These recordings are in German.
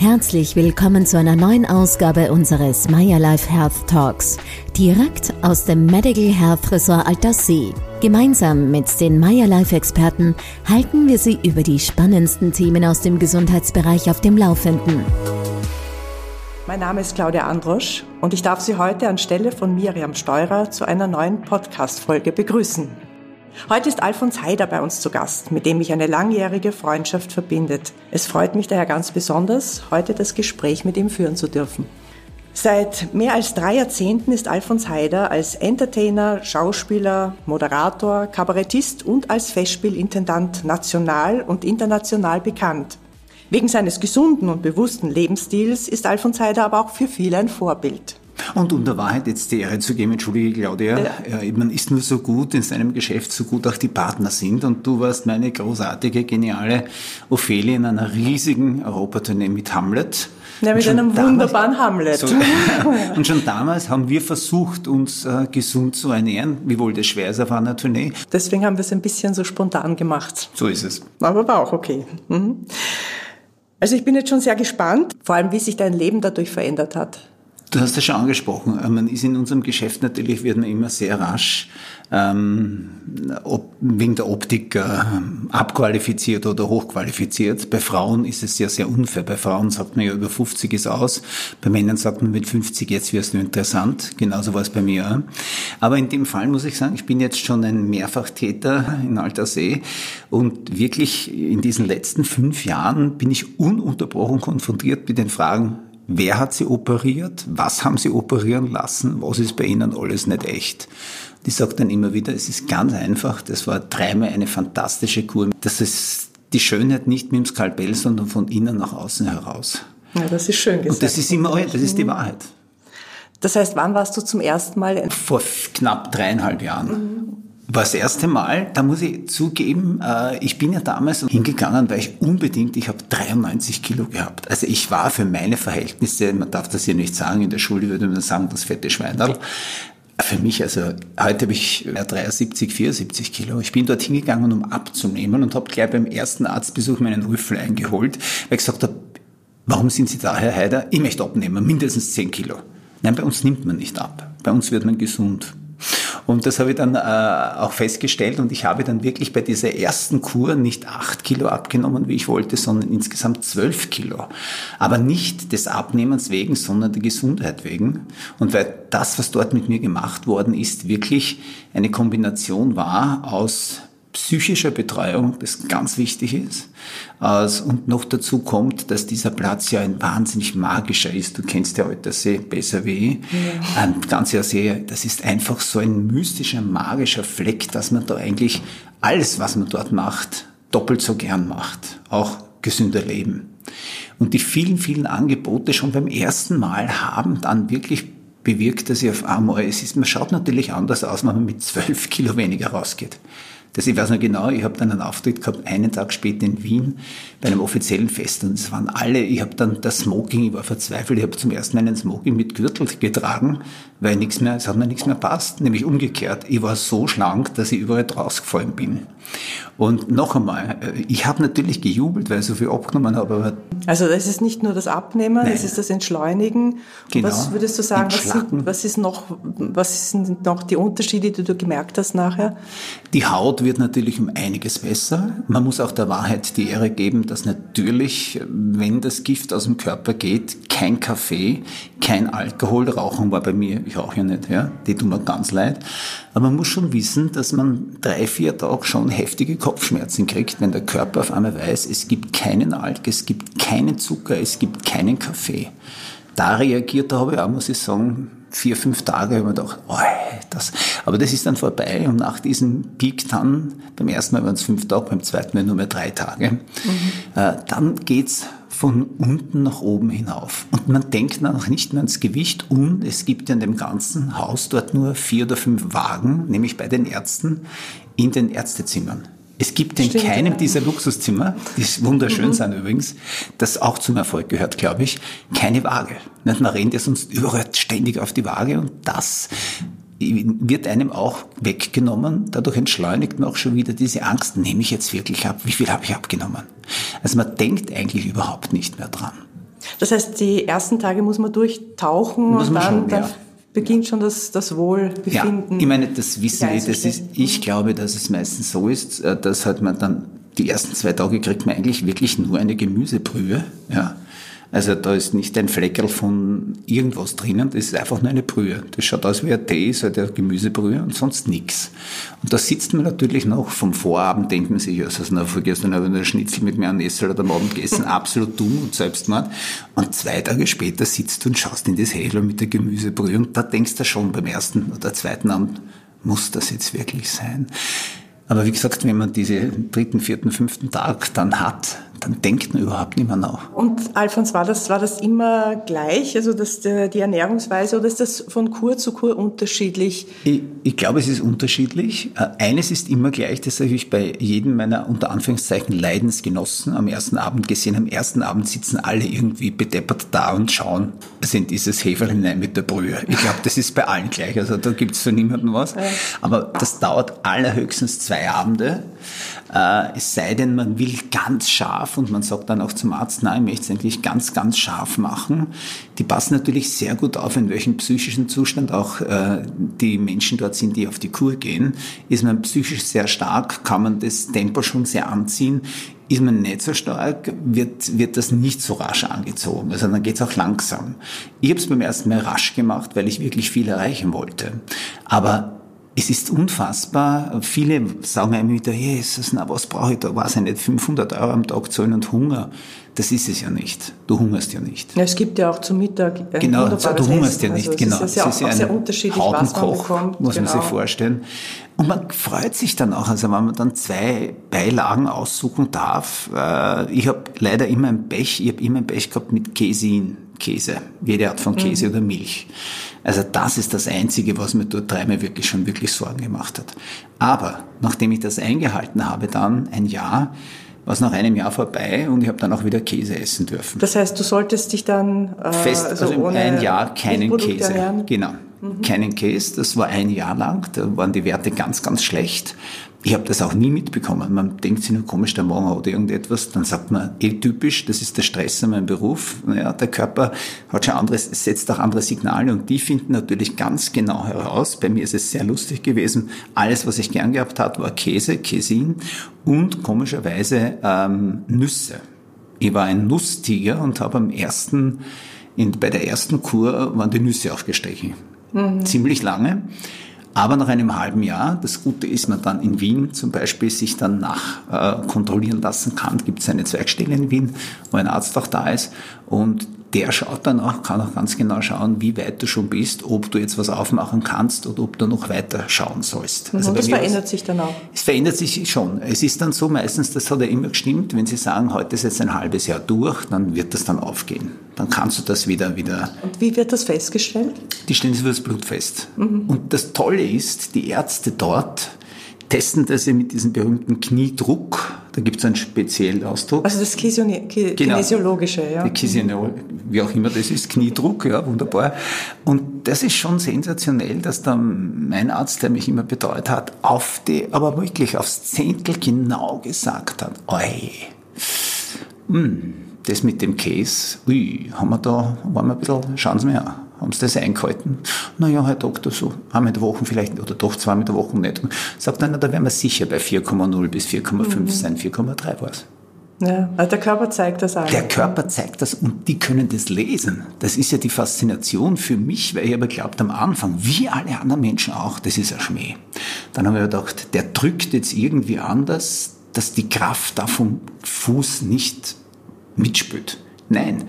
Herzlich willkommen zu einer neuen Ausgabe unseres Maya Life Health Talks, direkt aus dem Medical Health Resort Alterssee. Gemeinsam mit den Maya Life Experten halten wir Sie über die spannendsten Themen aus dem Gesundheitsbereich auf dem Laufenden. Mein Name ist Claudia Androsch und ich darf Sie heute anstelle von Miriam Steurer zu einer neuen Podcast-Folge begrüßen. Heute ist Alfons Haider bei uns zu Gast, mit dem mich eine langjährige Freundschaft verbindet. Es freut mich daher ganz besonders, heute das Gespräch mit ihm führen zu dürfen. Seit mehr als drei Jahrzehnten ist Alfons Haider als Entertainer, Schauspieler, Moderator, Kabarettist und als Festspielintendant national und international bekannt. Wegen seines gesunden und bewussten Lebensstils ist Alfons Haider aber auch für viele ein Vorbild. Und um der Wahrheit jetzt die Ehre zu geben, entschuldige Claudia, ja. äh, man ist nur so gut in seinem Geschäft, so gut auch die Partner sind. Und du warst meine großartige, geniale Ophelie in einer riesigen Europatournee mit Hamlet. Ja, mit einem damals, wunderbaren Hamlet. So, und schon damals haben wir versucht, uns äh, gesund zu ernähren, wiewohl das schwer ist auf einer Tournee. Deswegen haben wir es ein bisschen so spontan gemacht. So ist es. Aber war auch okay. Mhm. Also ich bin jetzt schon sehr gespannt, vor allem wie sich dein Leben dadurch verändert hat. Du hast es schon angesprochen. Man ist in unserem Geschäft natürlich, wird man immer sehr rasch ähm, ob, wegen der Optik äh, abqualifiziert oder hochqualifiziert. Bei Frauen ist es sehr, sehr unfair. Bei Frauen sagt man ja, über 50 ist aus. Bei Männern sagt man mit 50, jetzt wirst du interessant. Genauso war es bei mir. Aber in dem Fall muss ich sagen, ich bin jetzt schon ein Mehrfachtäter in Alter See und wirklich in diesen letzten fünf Jahren bin ich ununterbrochen konfrontiert mit den Fragen, Wer hat sie operiert? Was haben sie operieren lassen? Was ist bei ihnen alles nicht echt? Die sagt dann immer wieder, es ist ganz einfach, das war dreimal eine fantastische Kur. Das ist die Schönheit nicht mit dem Skalpell, sondern von innen nach außen heraus. Ja, das ist schön gesagt. Und das ist immer, das ist die mhm. Wahrheit. Das heißt, wann warst du zum ersten Mal? Vor knapp dreieinhalb Jahren. Mhm war das erste Mal, da muss ich zugeben, äh, ich bin ja damals hingegangen, weil ich unbedingt, ich habe 93 Kilo gehabt. Also ich war für meine Verhältnisse, man darf das hier nicht sagen, in der Schule würde man sagen, das fette Schweinerl. Für mich, also heute habe ich 73, 74 Kilo. Ich bin dort hingegangen, um abzunehmen und habe gleich beim ersten Arztbesuch meinen Rüffel eingeholt, weil ich gesagt habe, warum sind Sie da, Herr Heider? Ich möchte abnehmen, mindestens 10 Kilo. Nein, bei uns nimmt man nicht ab. Bei uns wird man gesund. Und das habe ich dann äh, auch festgestellt und ich habe dann wirklich bei dieser ersten Kur nicht acht Kilo abgenommen, wie ich wollte, sondern insgesamt zwölf Kilo. Aber nicht des Abnehmens wegen, sondern der Gesundheit wegen. Und weil das, was dort mit mir gemacht worden ist, wirklich eine Kombination war aus psychischer Betreuung, das ganz wichtig ist. Und noch dazu kommt, dass dieser Platz ja ein wahnsinnig magischer ist. Du kennst ja Alterssee besser wie ich. Ja. Ein ganzer See, das ist einfach so ein mystischer, magischer Fleck, dass man da eigentlich alles, was man dort macht, doppelt so gern macht. Auch gesünder leben. Und die vielen, vielen Angebote schon beim ersten Mal haben dann wirklich bewirkt, dass ich auf einmal, es ist, man schaut natürlich anders aus, wenn man mit zwölf Kilo weniger rausgeht. Das, ich weiß noch genau, ich habe dann einen Auftritt gehabt, einen Tag später in Wien, bei einem offiziellen Fest. Und es waren alle, ich habe dann das Smoking, ich war verzweifelt, ich habe zum ersten Mal einen Smoking mit Gürtel getragen, weil nichts mehr, es hat mir nichts mehr passt. Nämlich umgekehrt. Ich war so schlank, dass ich überall rausgefallen bin. Und noch einmal, äh, ich habe natürlich gejubelt, weil ich so viel abgenommen habe. Aber also das ist nicht nur das Abnehmen, Nein. es ist das Entschleunigen. Genau. Was würdest du sagen, was, sind, was, ist noch, was sind noch die Unterschiede, die du gemerkt hast nachher? Die Haut wird natürlich um einiges besser. Man muss auch der Wahrheit die Ehre geben, dass natürlich, wenn das Gift aus dem Körper geht, kein Kaffee, kein Alkohol, Rauchen war bei mir, ich rauche ja nicht, ja, die tun mir ganz leid. Aber man muss schon wissen, dass man drei, vier Tage schon heftige Kopfschmerzen kriegt, wenn der Körper auf einmal weiß, es gibt keinen Alk, es gibt keinen Zucker, es gibt keinen Kaffee. Da reagiert habe ich auch, muss ich sagen, vier, fünf Tage habe ich mir gedacht, oh, das, aber das ist dann vorbei und nach diesem Peak dann, beim ersten Mal waren es fünf Tage, beim zweiten Mal nur mehr drei Tage, mhm. äh, dann geht's von unten nach oben hinauf. Und man denkt dann auch nicht mehr ans Gewicht und es gibt ja in dem ganzen Haus dort nur vier oder fünf Wagen, nämlich bei den Ärzten, in den Ärztezimmern. Es gibt in Stimmt, keinem ja. dieser Luxuszimmer, die wunderschön mhm. sind übrigens, das auch zum Erfolg gehört, glaube ich, keine Waage. Man rennt ja sonst überall ständig auf die Waage und das wird einem auch weggenommen. Dadurch entschleunigt man auch schon wieder diese Angst, nehme ich jetzt wirklich ab? Wie viel habe ich abgenommen? Also man denkt eigentlich überhaupt nicht mehr dran. Das heißt, die ersten Tage muss man durchtauchen muss und dann, schon, dann ja. beginnt schon das, das Wohlbefinden. Ja, ich meine, das wissen wir, das ist, ich glaube, dass es meistens so ist, äh, dass halt man dann die ersten zwei Tage kriegt man eigentlich wirklich nur eine Gemüsebrühe, ja. Also da ist nicht ein Fleckerl von irgendwas drinnen, das ist einfach nur eine Brühe. Das schaut aus wie ein Tee, so eine Gemüsebrühe und sonst nichts. Und da sitzt man natürlich noch vom Vorabend, denkt man sich, ja, also na, vergessen habe ich einen Schnitzel mit Mayonnaise oder am Abend gegessen, absolut dumm und Selbstmord. Und zwei Tage später sitzt du und schaust in das Hädel mit der Gemüsebrühe und da denkst du schon beim ersten oder zweiten Abend, muss das jetzt wirklich sein? Aber wie gesagt, wenn man diese dritten, vierten, fünften Tag dann hat, dann denkt man überhaupt nicht mehr nach. Und Alfons, war das, war das immer gleich, also das, die Ernährungsweise, oder ist das von Kur zu Kur unterschiedlich? Ich, ich glaube, es ist unterschiedlich. Äh, eines ist immer gleich, das habe ich bei jedem meiner unter Anführungszeichen Leidensgenossen am ersten Abend gesehen. Am ersten Abend sitzen alle irgendwie bedeppert da und schauen in dieses Heferl hinein mit der Brühe. Ich glaube, das ist bei allen gleich, also da gibt es für niemanden was. Aber das dauert allerhöchstens zwei Abende. Äh, es sei denn, man will ganz scharf und man sagt dann auch zum Arzt, nein, ich möchte es eigentlich ganz, ganz scharf machen. Die passen natürlich sehr gut auf, in welchem psychischen Zustand auch äh, die Menschen dort sind, die auf die Kur gehen. Ist man psychisch sehr stark, kann man das Tempo schon sehr anziehen. Ist man nicht so stark, wird, wird das nicht so rasch angezogen. Also dann geht es auch langsam. Ich habe es beim ersten Mal rasch gemacht, weil ich wirklich viel erreichen wollte. Aber es ist unfassbar. Viele sagen einem wieder, Jesus, na, was brauche ich da? Weiß ich nicht, 500 Euro am Tag zahlen und Hunger. Das ist es ja nicht. Du hungerst ja nicht. Ja, es gibt ja auch zum Mittag ein Genau, du hungerst Essen. ja nicht. Also genau. Es ist ja auch, auch sehr unterschiedlich, was man bekommt. muss genau. man sich genau. vorstellen. Und man freut sich dann auch, also wenn man dann zwei Beilagen aussuchen darf. Äh, ich habe leider immer ein Pech, ich habe immer ein Pech gehabt mit Käsin. Käse, jede Art von Käse mhm. oder Milch. Also das ist das Einzige, was mir dort dreimal wirklich schon wirklich Sorgen gemacht hat. Aber nachdem ich das eingehalten habe, dann ein Jahr, war es nach einem Jahr vorbei und ich habe dann auch wieder Käse essen dürfen. Das heißt, du solltest dich dann äh, fest, also, also ein Jahr keinen Käse, ernähren? genau, mhm. keinen Käse. Das war ein Jahr lang. Da waren die Werte ganz, ganz schlecht. Ich habe das auch nie mitbekommen. Man denkt sich nur komisch, der Morgen oder irgendetwas. Dann sagt man, eh typisch, das ist der Stress in meinem Beruf. Naja, der Körper hat schon anderes, setzt auch andere Signale und die finden natürlich ganz genau heraus. Bei mir ist es sehr lustig gewesen. Alles, was ich gern gehabt habe, war Käse, Käsin und komischerweise ähm, Nüsse. Ich war ein Nusstiger und habe am ersten, in, bei der ersten Kur waren die Nüsse aufgestrichen. Mhm. Ziemlich lange. Aber nach einem halben Jahr, das Gute ist, man dann in Wien zum Beispiel sich dann nach äh, kontrollieren lassen kann, gibt es eine Zweigstelle in Wien, wo ein Arzt auch da ist. Und der schaut dann auch, kann auch ganz genau schauen, wie weit du schon bist, ob du jetzt was aufmachen kannst oder ob du noch weiter schauen sollst. Also das verändert sich dann auch? Es verändert sich schon. Es ist dann so meistens, das hat ja immer gestimmt, wenn sie sagen, heute ist jetzt ein halbes Jahr durch, dann wird das dann aufgehen. Dann kannst du das wieder, wieder. Und wie wird das festgestellt? Die stellen sich das Blut fest. Mhm. Und das Tolle ist, die Ärzte dort, testen das ja mit diesem berühmten Kniedruck. Da gibt es einen speziellen Ausdruck. Also das genau. Kinesiologische, ja. Die Kiesiolo wie auch immer das ist, Kniedruck, ja, wunderbar. Und das ist schon sensationell, dass dann mein Arzt, der mich immer betreut hat, auf die, aber wirklich aufs Zehntel genau gesagt hat, oi, hm, das mit dem Käse, ui, haben wir da, waren wir ein bisschen, schauen Sie mir an haben sie das eingehalten? Naja, Herr Doktor, so einmal in der Woche vielleicht, oder doch zweimal in der Woche nicht. Sagt, nein, da wären wir sicher bei 4,0 bis 4,5 mhm. sein, 4,3 war es. Ja, also der Körper zeigt das auch. Der Körper zeigt das und die können das lesen. Das ist ja die Faszination für mich, weil ich aber glaubt am Anfang, wie alle anderen Menschen auch, das ist ein Schmäh. Dann haben wir gedacht, der drückt jetzt irgendwie anders, dass die Kraft da vom Fuß nicht mitspült. Nein,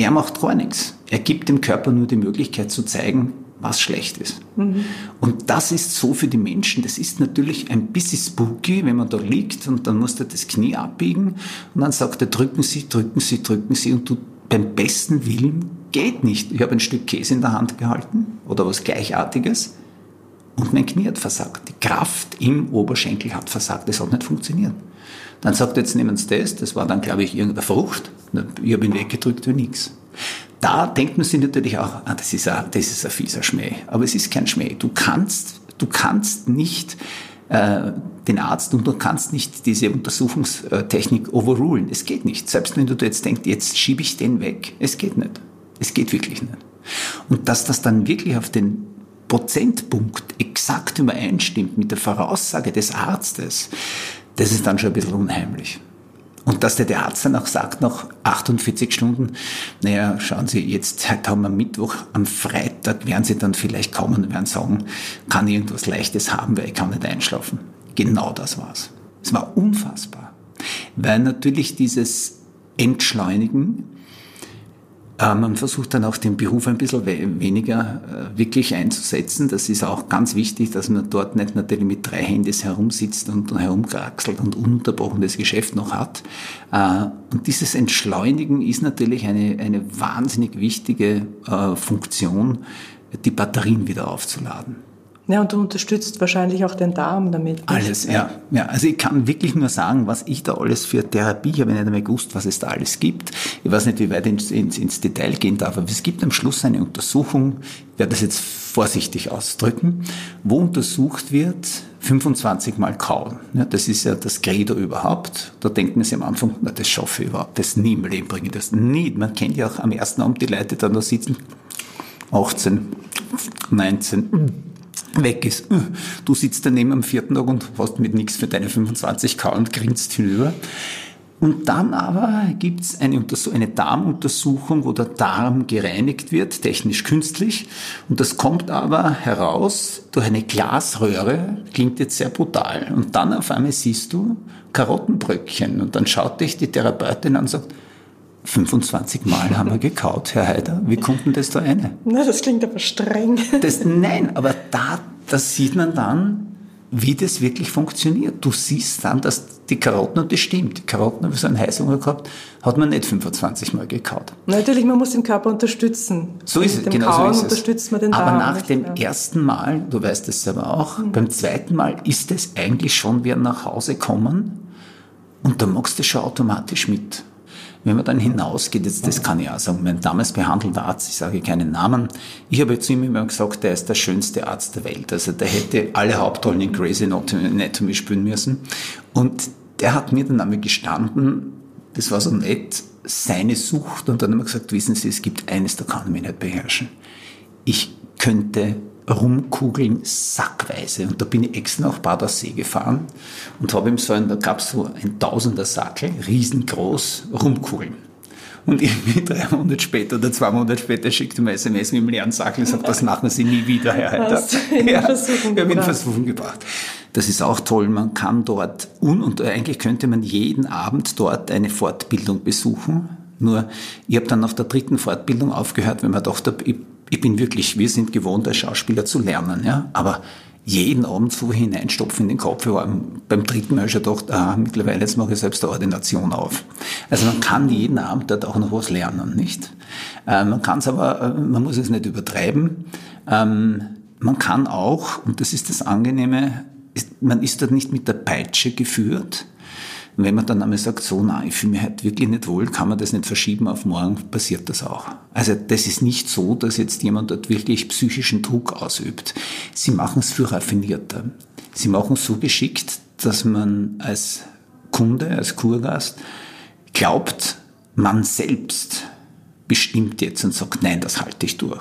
er macht gar nichts. Er gibt dem Körper nur die Möglichkeit zu zeigen, was schlecht ist. Mhm. Und das ist so für die Menschen, das ist natürlich ein bisschen spooky, wenn man da liegt und dann muss er das Knie abbiegen und dann sagt er, drücken Sie, drücken Sie, drücken Sie und du beim besten Willen geht nicht. Ich habe ein Stück Käse in der Hand gehalten oder was Gleichartiges und mein Knie hat versagt. Die Kraft im Oberschenkel hat versagt, das hat nicht funktioniert. Dann sagt er, jetzt nehmen Sie das, das war dann, glaube ich, irgendeine Frucht. Ich habe ihn weggedrückt wie nichts. Da denkt man sich natürlich auch, ah, das, ist ein, das ist ein fieser Schmäh. Aber es ist kein Schmäh. Du kannst, du kannst nicht äh, den Arzt und du kannst nicht diese Untersuchungstechnik overrulen. Es geht nicht. Selbst wenn du jetzt denkst, jetzt schiebe ich den weg. Es geht nicht. Es geht wirklich nicht. Und dass das dann wirklich auf den Prozentpunkt exakt übereinstimmt mit der Voraussage des Arztes, das ist dann schon ein bisschen unheimlich. Und dass der, der Arzt dann auch sagt, nach 48 Stunden, naja, schauen Sie, jetzt heute haben wir Mittwoch, am Freitag werden Sie dann vielleicht kommen und werden sagen, kann ich irgendwas Leichtes haben, weil ich kann nicht einschlafen. Genau das war's. Es war unfassbar. Weil natürlich dieses Entschleunigen man versucht dann auch den Beruf ein bisschen weniger äh, wirklich einzusetzen. Das ist auch ganz wichtig, dass man dort nicht natürlich mit drei Handys herumsitzt und herumkraxelt und ununterbrochen das Geschäft noch hat. Äh, und dieses Entschleunigen ist natürlich eine, eine wahnsinnig wichtige Funktion, die Batterien wieder aufzuladen. Ja, und du unterstützt wahrscheinlich auch den Darm damit. Alles, ja. ja. Also ich kann wirklich nur sagen, was ich da alles für Therapie, ich habe nicht einmal gewusst, was es da alles gibt. Ich weiß nicht, wie weit ins, ins, ins Detail gehen darf, aber es gibt am Schluss eine Untersuchung, ich werde das jetzt vorsichtig ausdrücken, wo untersucht wird, 25 Mal kauen. Ja, das ist ja das Credo überhaupt. Da denkt man sich am Anfang, na, das schaffe ich überhaupt, das nie im Leben bringe ich das nie. Man kennt ja auch am ersten Abend die Leute dann da sitzen, 18, 19, weg ist. Du sitzt daneben am vierten Tag und hast mit nichts für deine 25k und grinst hinüber. Und dann aber gibt's eine, eine Darmuntersuchung, wo der Darm gereinigt wird, technisch künstlich. Und das kommt aber heraus durch eine Glasröhre, klingt jetzt sehr brutal. Und dann auf einmal siehst du Karottenbröckchen. Und dann schaut dich die Therapeutin an und sagt, 25 Mal haben wir gekaut, Herr Haider. Wie kommt denn das da rein? Na, das klingt aber streng. Das, nein, aber da, das sieht man dann, wie das wirklich funktioniert. Du siehst dann, dass die Karotten, und das stimmt, die Karotten habe ich so einen Heißhunger gehabt, hat man nicht 25 Mal gekaut. Natürlich, man muss den Körper unterstützen. So ist es, genau Kauen so ist es. unterstützt man den Aber Darm nach nicht dem mehr. ersten Mal, du weißt es selber auch, Mhm. beim zweiten Mal ist es eigentlich schon nach Hause kommen und da machst du schon automatisch mit. Wenn man dann hinausgeht, jetzt, das kann ich auch sagen, mein damals behandelter Arzt, ich sage keinen Namen, ich habe zu ihm immer gesagt, der ist der schönste Arzt der Welt. Also der hätte alle Hauptrollen in Grey's Anatomy spielen müssen. Und der hat mir dann einmal gestanden, das war so nett, seine Sucht. Und dann hat er gesagt, wissen Sie, es gibt eines, da kann ich mich nicht beherrschen. Ich könnte rumkugeln sackweise. Und da bin ich extra nach Badersee gefahren und habe ihm so ein, da gab es so ein Tausender Sackel, riesengroß, rumkugeln. Und irgendwie drei Monate später oder zwei Monate später schickt er mir SMS mit dem leeren Sackel und sagt, das machen Sie nie wieder, Herr Heiter. Hast du in Versuchung ich habe ihn in gebracht. Das ist auch toll. Man kann dort, un und eigentlich könnte man jeden Abend dort eine Fortbildung besuchen. Nur, ich habe dann auf der dritten Fortbildung aufgehört, wenn man dachte, ich, ich bin wirklich, wir sind gewohnt, als Schauspieler zu lernen. Ja? Aber jeden Abend so hineinstopfen in den Kopf. Ich war beim dritten Mal schon gedacht, ah, mittlerweile jetzt mache ich selbst eine Ordination auf. Also man kann jeden Abend dort auch noch was lernen, nicht? Äh, man kann es aber, äh, man muss es nicht übertreiben. Ähm, man kann auch, und das ist das Angenehme, ist, man ist dort nicht mit der Peitsche geführt. Und wenn man dann einmal sagt, so, nein, ich fühle mich halt wirklich nicht wohl, kann man das nicht verschieben auf morgen, passiert das auch. Also das ist nicht so, dass jetzt jemand dort wirklich psychischen Druck ausübt. Sie machen es viel raffinierter. Sie machen es so geschickt, dass man als Kunde, als Kurgast glaubt, man selbst bestimmt jetzt und sagt, nein, das halte ich durch.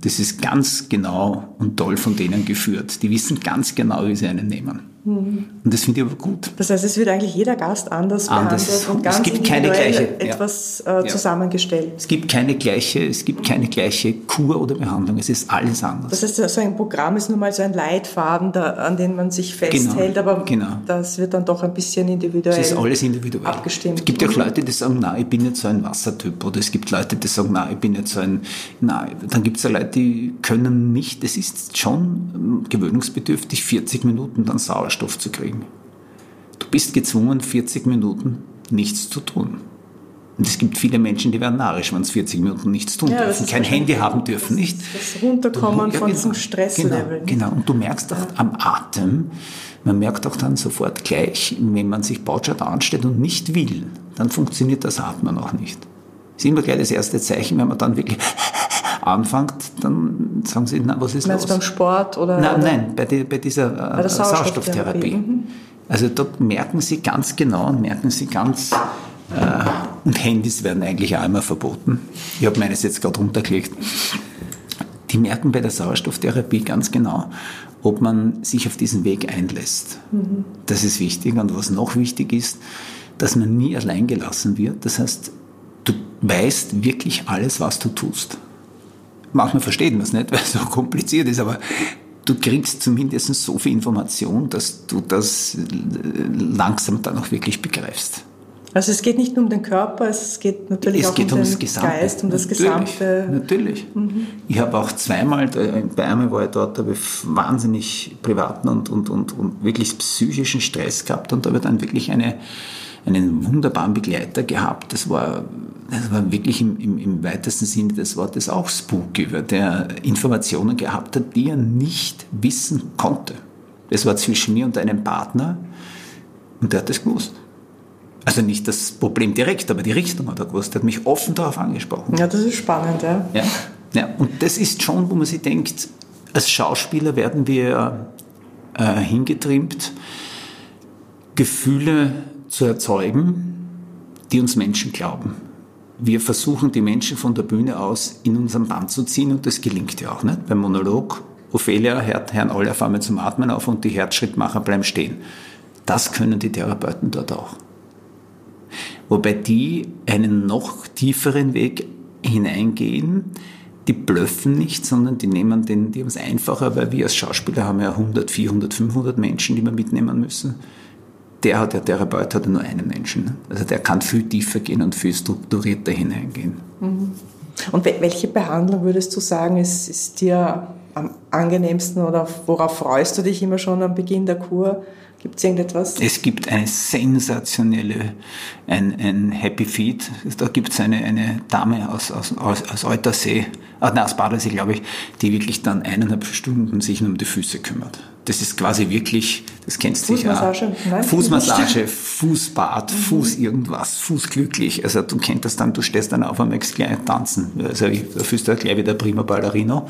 Das ist ganz genau und toll von denen geführt. Die wissen ganz genau, wie sie einen nehmen. Und das finde ich aber gut. Das heißt, es wird eigentlich jeder Gast anders, Anders. behandelt und Es ganz gibt keine gleiche, etwas äh, Ja. zusammengestellt. Es gibt keine gleiche, es gibt keine gleiche Kur oder Behandlung. Es ist alles anders. Das heißt, so ein Programm ist nun mal so ein Leitfaden, da, an den man sich festhält, Genau, aber genau. das wird dann doch ein bisschen individuell. Es ist alles individuell. abgestimmt. Es gibt ja auch Leute, die sagen, nein, ich bin nicht so ein Wassertyp. Oder es gibt Leute, die sagen, nein, ich bin nicht so ein, nein. Dann gibt es ja Leute, die können nicht, es ist schon gewöhnungsbedürftig, 40 Minuten dann Sauerstoff zu kriegen. Du bist gezwungen, 40 Minuten nichts zu tun. Und es gibt viele Menschen, die werden narrisch, wenn sie 40 Minuten nichts tun Ja, dürfen, kein Handy haben dürfen, nicht? Das Runterkommen Ja, von genau. diesem Stresslevel. Genau, genau. Und du merkst auch am Atem, man merkt auch dann sofort gleich, wenn man sich Bautschat anstellt und nicht will, dann funktioniert das Atmen auch nicht. Das ist immer gleich das erste Zeichen, wenn man dann wirklich anfängt, dann sagen sie, na, was ist Meinst los? beim Sport oder? Nein, oder? nein, bei, die, bei dieser äh, der Sauerstofftherapie. Sauerstofftherapie. Mhm. Also dort merken sie ganz genau und merken sie ganz, äh, und Handys werden eigentlich auch immer verboten. Ich habe meines jetzt gerade runtergelegt. Die merken bei der Sauerstofftherapie ganz genau, ob man sich auf diesen Weg einlässt. Mhm. Das ist wichtig. Und was noch wichtig ist, dass man nie allein gelassen wird. Das heißt, du weißt wirklich alles, was du tust. Manchmal versteht man es nicht, weil es so kompliziert ist, aber du kriegst zumindest so viel Information, dass du das langsam dann auch wirklich begreifst. Also es geht nicht nur um den Körper, es geht natürlich es auch geht um den Gesamte. Geist, um das natürlich, Gesamte. Natürlich. Mhm. Ich habe auch zweimal, bei einmal war ich dort, habe ich wahnsinnig privaten und, und, und, und wirklich psychischen Stress gehabt und habe dann wirklich eine, einen wunderbaren Begleiter gehabt. Das war, das war wirklich im, im, im weitesten Sinne des Wortes auch spooky, weil der Informationen gehabt hat, die er nicht wissen konnte. Das war zwischen mir und einem Partner und der hat das gewusst. Also nicht das Problem direkt, aber die Richtung hat er gewusst. Er hat mich offen darauf angesprochen. Ja, das ist spannend, ja. Ja, ja. und das ist schon, wo man sich denkt, als Schauspieler werden wir äh, hingetrimmt, Gefühle zu erzeugen, die uns Menschen glauben. Wir versuchen, die Menschen von der Bühne aus in unseren Band zu ziehen und das gelingt ja auch nicht. Beim Monolog, Ophelia hört Herrn alle auf einmal zum Atmen auf und die Herzschrittmacher bleiben stehen. Das können die Therapeuten dort auch wobei die einen noch tieferen Weg hineingehen. Die blöffen nicht, sondern die nehmen den, die haben es einfacher, weil wir als Schauspieler haben ja 100, 400, 500 Menschen, die wir mitnehmen müssen. Der hat, der Therapeut hat nur einen Menschen. Also der kann viel tiefer gehen und viel strukturierter hineingehen. Mhm. Und welche Behandlung würdest du sagen, ist, ist dir am angenehmsten oder worauf freust du dich immer schon am Beginn der Kur? Gibt es irgendetwas? Es gibt eine sensationelle, ein, ein Happy Feed. Da gibt es eine, eine Dame aus, aus, aus, aus Eutersee, ah, nein, aus Badesee, glaube ich, die wirklich dann eineinhalb Stunden sich nur um die Füße kümmert. Das ist quasi wirklich, das kennst du sicher. Fußmassage, nein, Fußmassage, Fußbad, mhm. Fuß irgendwas, Fuß glücklich. Also du kennst das dann, du stehst dann auf und möchtest gleich tanzen. Also da fühlst du gleich wieder prima Ballerino.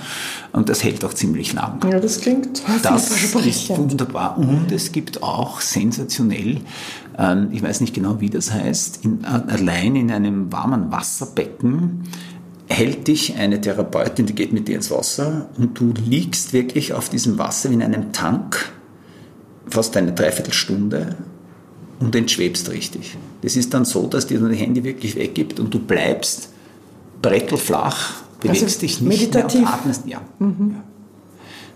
Und das hält auch ziemlich lang. Ja, das klingt Das ist wunderbar. Und es gibt auch sensationell, ähm, ich weiß nicht genau, wie das heißt, in, allein in einem warmen Wasserbecken hält dich eine Therapeutin, die geht mit dir ins Wasser und du liegst wirklich auf diesem Wasser wie in einem Tank fast eine Dreiviertelstunde und entschwebst richtig. Das ist dann so, dass dir dein Handy wirklich weggibt und du bleibst brettelflach, bewegst also dich nicht meditativ. mehr und atmest. Ja. Mhm.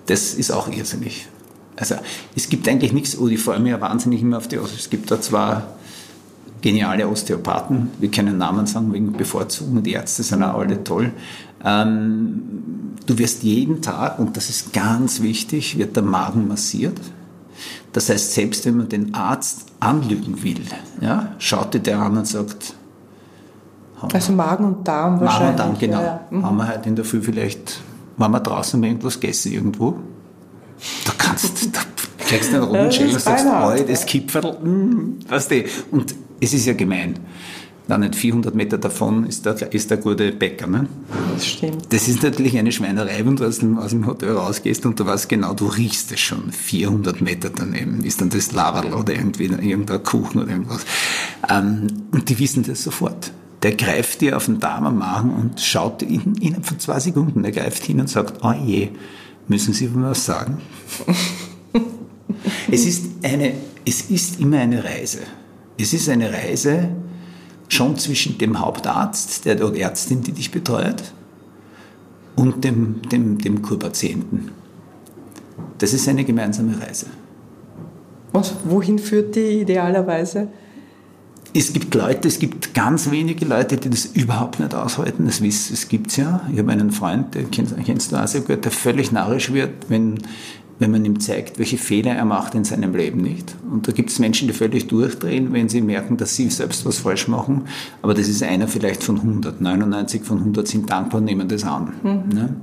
Das ist auch irrsinnig. Also es gibt eigentlich nichts, oh, ich freue mich ja wahnsinnig immer auf die, also es gibt da zwar geniale Osteopathen. Wir können Namen sagen wegen Bevorzugung. Die Ärzte sind auch alle toll. Ähm, du wirst jeden Tag, und das ist ganz wichtig, wird der Magen massiert. Das heißt, selbst wenn man den Arzt anlügen will, ja, schaut dir der an und sagt, also Magen und Darm wahrscheinlich. Magen und Darm, genau. Ja, ja. Mhm. Haben wir heute in der Früh vielleicht, waren wir draußen mal irgendwas gegessen irgendwo? Da kannst da kriegst du einen roten Schädel und sagst, oh, das Kipferl, mm, weißt du. Und es ist ja gemein. Dann nicht 400 Meter davon ist der, ist der gute Bäcker. Ne? Das stimmt. Das ist natürlich eine Schweinerei, wenn du aus dem, aus dem Hotel rausgehst und du weißt genau, du riechst es schon. 400 Meter daneben ist dann das Laberl oder irgendwie irgendein Kuchen oder irgendwas. Ähm, und die wissen das sofort. Der greift dir auf den Darm am Magen und schaut in, innerhalb von zwei Sekunden. Er greift hin und sagt, oh je, müssen Sie mir was sagen? es, ist eine, es ist immer eine Reise. Es ist eine Reise schon zwischen dem Hauptarzt, der oder Ärztin, die dich betreut, und dem, dem, dem Kurpatienten. Das ist eine gemeinsame Reise. Und wohin führt die idealerweise? Es gibt Leute, es gibt ganz wenige Leute, die das überhaupt nicht aushalten. Das, das gibt es ja. Ich habe einen Freund, den kennst, kennst du auch sehr gut, der völlig narrisch wird, wenn wenn man ihm zeigt, welche Fehler er macht in seinem Leben nicht. Und da gibt es Menschen, die völlig durchdrehen, wenn sie merken, dass sie selbst was falsch machen. Aber das ist einer vielleicht von 100. 99 von 100 sind dankbar und nehmen das an. Mhm. Ne?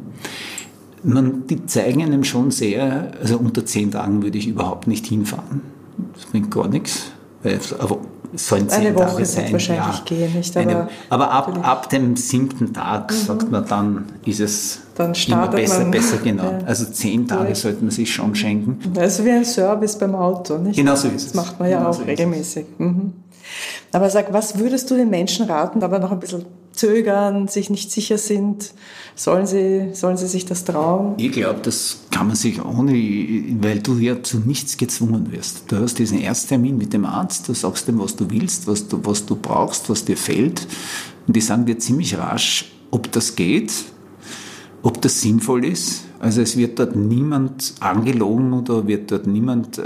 Man, die zeigen einem schon sehr, also unter zehn Tagen würde ich überhaupt nicht hinfahren. Das bringt gar nichts. Weil, aber sollen zehn Eine Woche sein. wahrscheinlich ja. gehen, nicht? Eine, Aber aber ab, ab dem siebten Tag, sagt man, dann ist es Dann immer besser, man- besser genau. Ja. Also zehn Tage Durch. sollte man sich schon schenken. Also wie ein Service beim Auto, nicht? Genau so ist es. Das macht man ja Genau auch so regelmäßig. Mhm. Aber sag, was würdest du den Menschen raten, aber noch ein bisschen zögern, sich nicht sicher sind? Sollen sie, sollen sie sich das trauen? Ich glaube, das kann man sich ohne, weil du ja zu nichts gezwungen wirst. Du hast diesen Ersttermin mit dem Arzt, du sagst ihm, was du willst, was du, was du brauchst, was dir fehlt. Und die sagen dir ziemlich rasch, ob das geht, ob das sinnvoll ist. Also es wird dort niemand angelogen oder wird dort niemand, äh,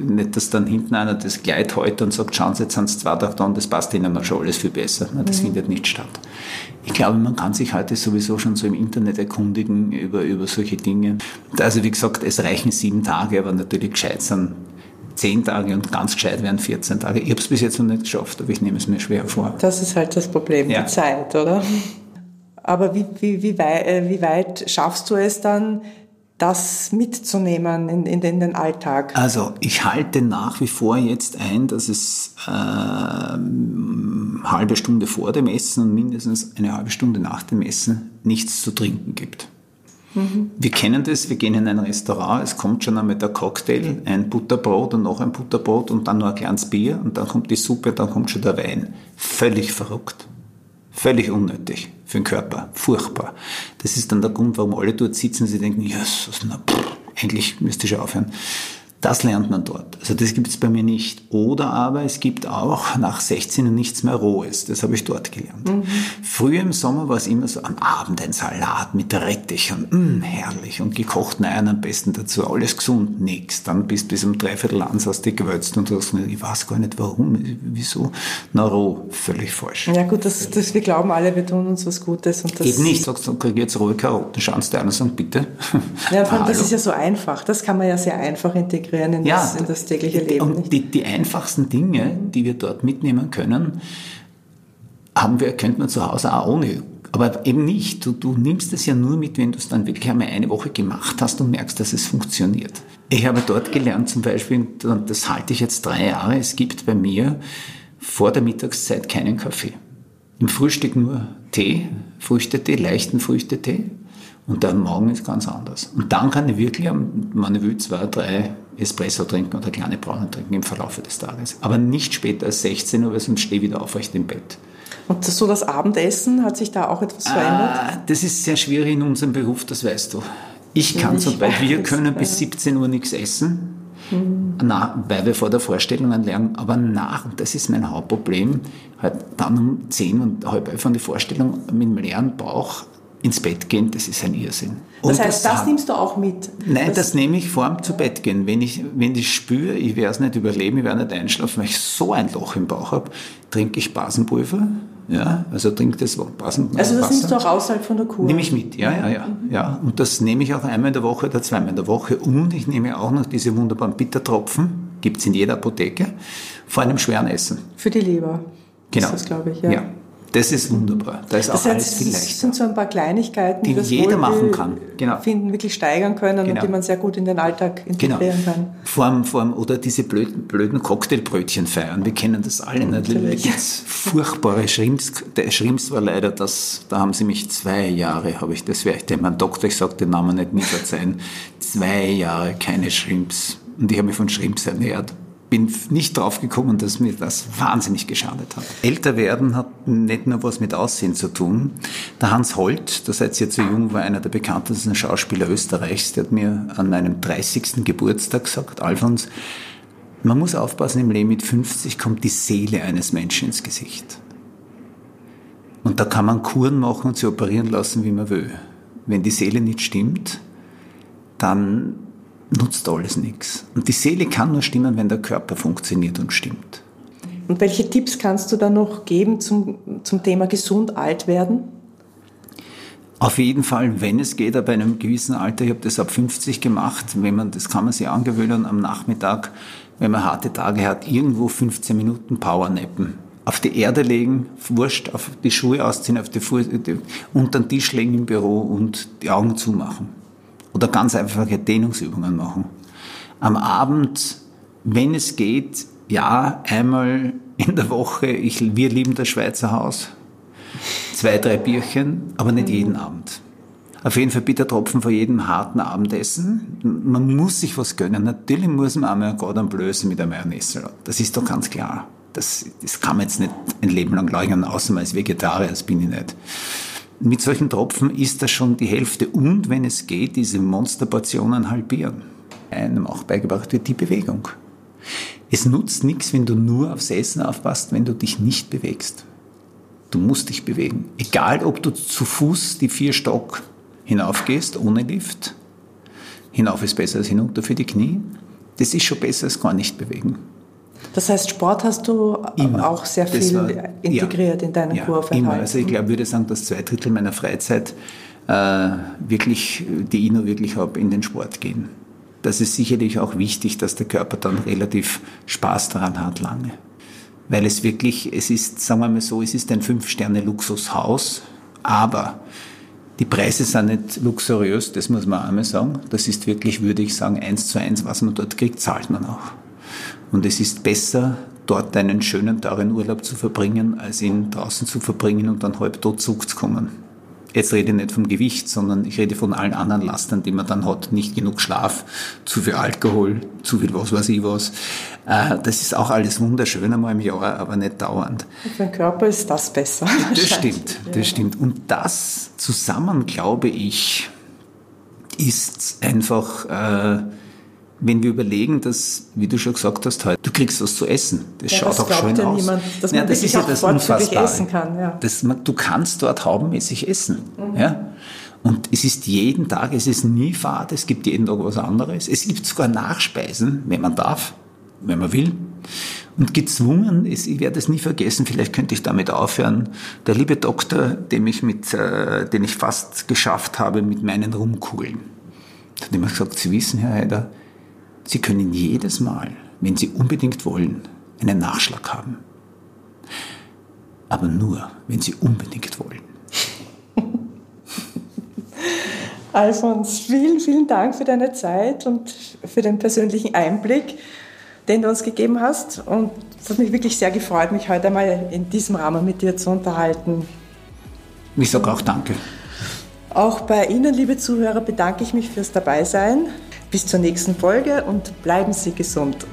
nicht, dass dann hinten einer das Kleid hält und sagt, schauen Sie, jetzt sind es zwei Tage da und das passt Ihnen noch schon alles viel besser. Na, das findet nicht statt. Ich glaube, man kann sich heute sowieso schon so im Internet erkundigen über, über solche Dinge. Also wie gesagt, es reichen sieben Tage, aber natürlich gescheit sind zehn Tage und ganz gescheit wären 14 Tage. Ich habe es bis jetzt noch nicht geschafft, aber ich nehme es mir schwer vor. Das ist halt das Problem, Ja. die Zeit, oder? Aber wie, wie, wie, wei äh, wie weit schaffst du es dann, das mitzunehmen in, in, den- in den Alltag? Also ich halte nach wie vor jetzt ein, dass es ähm, halbe Stunde vor dem Essen und mindestens eine halbe Stunde nach dem Essen nichts zu trinken gibt. Wir kennen das, wir gehen in ein Restaurant, es kommt schon einmal der Cocktail, ein Butterbrot und noch ein Butterbrot und dann noch ein kleines Bier und dann kommt die Suppe, dann kommt schon der Wein. Völlig verrückt. Völlig unnötig für den Körper. Furchtbar. Das ist dann der Grund, warum alle dort sitzen sie denken, Jesus, na, pff, endlich müsste ich aufhören. Das lernt man dort. Also das gibt es bei mir nicht. Oder aber es gibt auch nach 16 nichts mehr Rohes. Das habe ich dort gelernt. Früher im Sommer war es immer so am Abend ein Salat mit Rettich und mh, herrlich und gekochten Eiern am besten dazu. Alles gesund, nix. Dann bist du bis um dreiviertel eins hast du gewölzt und du hast gesagt, ich weiß gar nicht warum, wieso. Na roh, völlig falsch. Ja gut, das, das, wir glauben alle, wir tun uns was Gutes. Und das, Geht nicht. Sagst du, krieg jetzt rohe Karotten, schauen sie dir an und sagen, bitte. Ja, vor allem, das ist ja so einfach. Das kann man ja sehr einfach integrieren in, das, in das tägliche Leben. Und die, die einfachsten Dinge, die wir dort mitnehmen können, haben wir, könnte man zu Hause auch ohne. Aber eben nicht. Du, du nimmst es ja nur mit, wenn du es dann wirklich einmal eine Woche gemacht hast und merkst, dass es funktioniert. Ich habe dort gelernt zum Beispiel, und das halte ich jetzt drei Jahre, es gibt bei mir vor der Mittagszeit keinen Kaffee. Im Frühstück nur Tee, Früchtetee, leichten Früchtetee. Und dann morgen ist ganz anders. Und dann kann ich wirklich, ich will, zwei, drei Espresso trinken oder kleine Braunen trinken im Verlauf des Tages. Aber nicht später als 16 Uhr, weil sonst stehe ich wieder aufrecht im Bett. Und das, so das Abendessen, hat sich da auch etwas verändert? Ah, das ist sehr schwierig in unserem Beruf, das weißt du. Ich kann Ich zum Beispiel, wir können. Mhm. bis 17 Uhr nichts essen, na, weil wir vor der Vorstellung lernen, aber nach, und das ist mein Hauptproblem, halt dann um 10 und halb elf an die Vorstellung mit dem leeren Bauch ins Bett gehen, das ist ein Irrsinn. Und Das heißt, das hat- nimmst du auch mit? Nein, das, nehme ich vor dem zu Bett gehen. Wenn ich, wenn ich spüre, ich werde es nicht überleben, ich werde nicht einschlafen, weil ich so ein Loch im Bauch habe, trinke ich Basenpulver. Ja, also trinke das Basen, Also das Wasser. nimmst du auch außerhalb von der Kur? Nehme ich mit, ja, ja, ja, ja. Und das nehme ich auch einmal in der Woche oder zweimal in der Woche. Und ich nehme auch noch diese wunderbaren Bittertropfen, gibt's in jeder Apotheke, vor einem schweren Essen. Für die Leber. Genau. Ist das, glaube ich, ja. Das ist wunderbar. Da ist Das auch alles heißt, viel es leichter. sind so ein paar Kleinigkeiten, Die das jeder machen kann. Genau. finden, wirklich steigern können Genau. und die man sehr gut in den Alltag Genau. integrieren kann. Form, Form, oder diese blöden, blöden Cocktailbrötchen feiern. Wir kennen das alle. Natürlich gibt's furchtbare Schrimps. Der Schrimps war leider das, da haben sie mich zwei Jahre, habe ich das, werde ich dem Herrn Doktor, ich sage den Namen nicht, nie verzeihen, zwei Jahre keine Schrimps. Und ich habe mich von Schrimps ernährt. Bin nicht draufgekommen, dass mir das wahnsinnig geschadet hat. Älter werden hat nicht nur was mit Aussehen zu tun. Der Hans Holt, da seid ihr zu jung, war einer der bekanntesten Schauspieler Österreichs, der hat mir an meinem 30. Geburtstag gesagt, Alfons, man muss aufpassen im Leben, mit 50 kommt die Seele eines Menschen ins Gesicht. Und da kann man Kuren machen und sie operieren lassen, wie man will. Wenn die Seele nicht stimmt, dann nutzt alles nichts. Und die Seele kann nur stimmen, wenn der Körper funktioniert und stimmt. Und welche Tipps kannst du da noch geben zum, zum Thema gesund alt werden? Auf jeden Fall, wenn es geht, ab einem gewissen Alter, ich habe das ab 50 gemacht, wenn man, das kann man sich angewöhnen, am Nachmittag, wenn man harte Tage hat, irgendwo 15 Minuten Powernappen. Auf die Erde legen, wurscht, auf die Schuhe ausziehen, auf die Fuß, unter den Tisch legen im Büro und die Augen zumachen. Oder ganz einfache Dehnungsübungen machen. Am Abend, wenn es geht, ja, einmal in der Woche. Ich, wir lieben das Schweizer Haus. Zwei, drei Bierchen, aber nicht jeden Abend. Auf jeden Fall bitte Tropfen vor jedem harten Abendessen. Man muss sich was gönnen. Natürlich muss man einmal Gott am Blöße mit der Mayonnaise. Das ist doch ganz klar. Das, das kann man jetzt nicht ein Leben lang leugnen, außer ist Vegetarier, das bin ich nicht. Mit solchen Tropfen ist das schon die Hälfte und wenn es geht, diese Monsterportionen halbieren. Einem auch beigebracht wird die Bewegung. Es nutzt nichts, wenn du nur aufs Essen aufpasst, wenn du dich nicht bewegst. Du musst dich bewegen. Egal, ob du zu Fuß die vier Stock hinaufgehst, ohne Lift. Hinauf ist besser als hinunter für die Knie. Das ist schon besser als gar nicht bewegen. Das heißt, Sport hast du immer. auch sehr viel war, integriert ja, in deinen ja, Kurve. Immer. Also ich glaube, würde sagen, dass zwei Drittel meiner Freizeit äh, wirklich, die ich nur wirklich habe, in den Sport gehen. Das ist sicherlich auch wichtig, dass der Körper dann relativ Spaß daran hat lange. Weil es wirklich, es ist, sagen wir mal so, es ist ein Fünf-Sterne-Luxushaus, aber die Preise sind nicht luxuriös, das muss man einmal sagen. Das ist wirklich, würde ich sagen, eins zu eins, was man dort kriegt, zahlt man auch. Und es ist besser, dort einen schönen, teuren Urlaub zu verbringen, als ihn draußen zu verbringen und dann halb tot zurückzukommen. Jetzt rede ich nicht vom Gewicht, sondern ich rede von allen anderen Lastern, die man dann hat. Nicht genug Schlaf, zu viel Alkohol, zu viel was weiß ich was. Äh, das ist auch alles wunderschön einmal im Jahr, aber nicht dauernd. Für den Körper ist das besser. Das stimmt, das ja. stimmt. Und das zusammen, glaube ich, ist einfach äh, wenn wir überlegen, dass, wie du schon gesagt hast, heute, du kriegst was zu essen. Das ja, schaut das auch schön ja aus. Niemand, dass man ja, das ist ja das Unfassbare. Essen kann, ja. Das, du kannst dort haubenmäßig essen. Mhm. Ja? Und es ist jeden Tag, es ist nie Fahrt, es gibt jeden Tag was anderes. Es gibt sogar Nachspeisen, wenn man darf, wenn man will. Und gezwungen, ich werde es nie vergessen, vielleicht könnte ich damit aufhören, der liebe Doktor, dem ich mit, äh, den ich fast geschafft habe mit meinen Rumkugeln, hat immer gesagt, Sie wissen, Herr Heider, Sie können jedes Mal, wenn Sie unbedingt wollen, einen Nachschlag haben. Aber nur, wenn Sie unbedingt wollen. Alfons, vielen, vielen Dank für deine Zeit und für den persönlichen Einblick, den du uns gegeben hast. Und es hat mich wirklich sehr gefreut, mich heute einmal in diesem Rahmen mit dir zu unterhalten. Ich sage auch Danke. Auch bei Ihnen, liebe Zuhörer, bedanke ich mich fürs Dabeisein. Bis zur nächsten Folge und bleiben Sie gesund.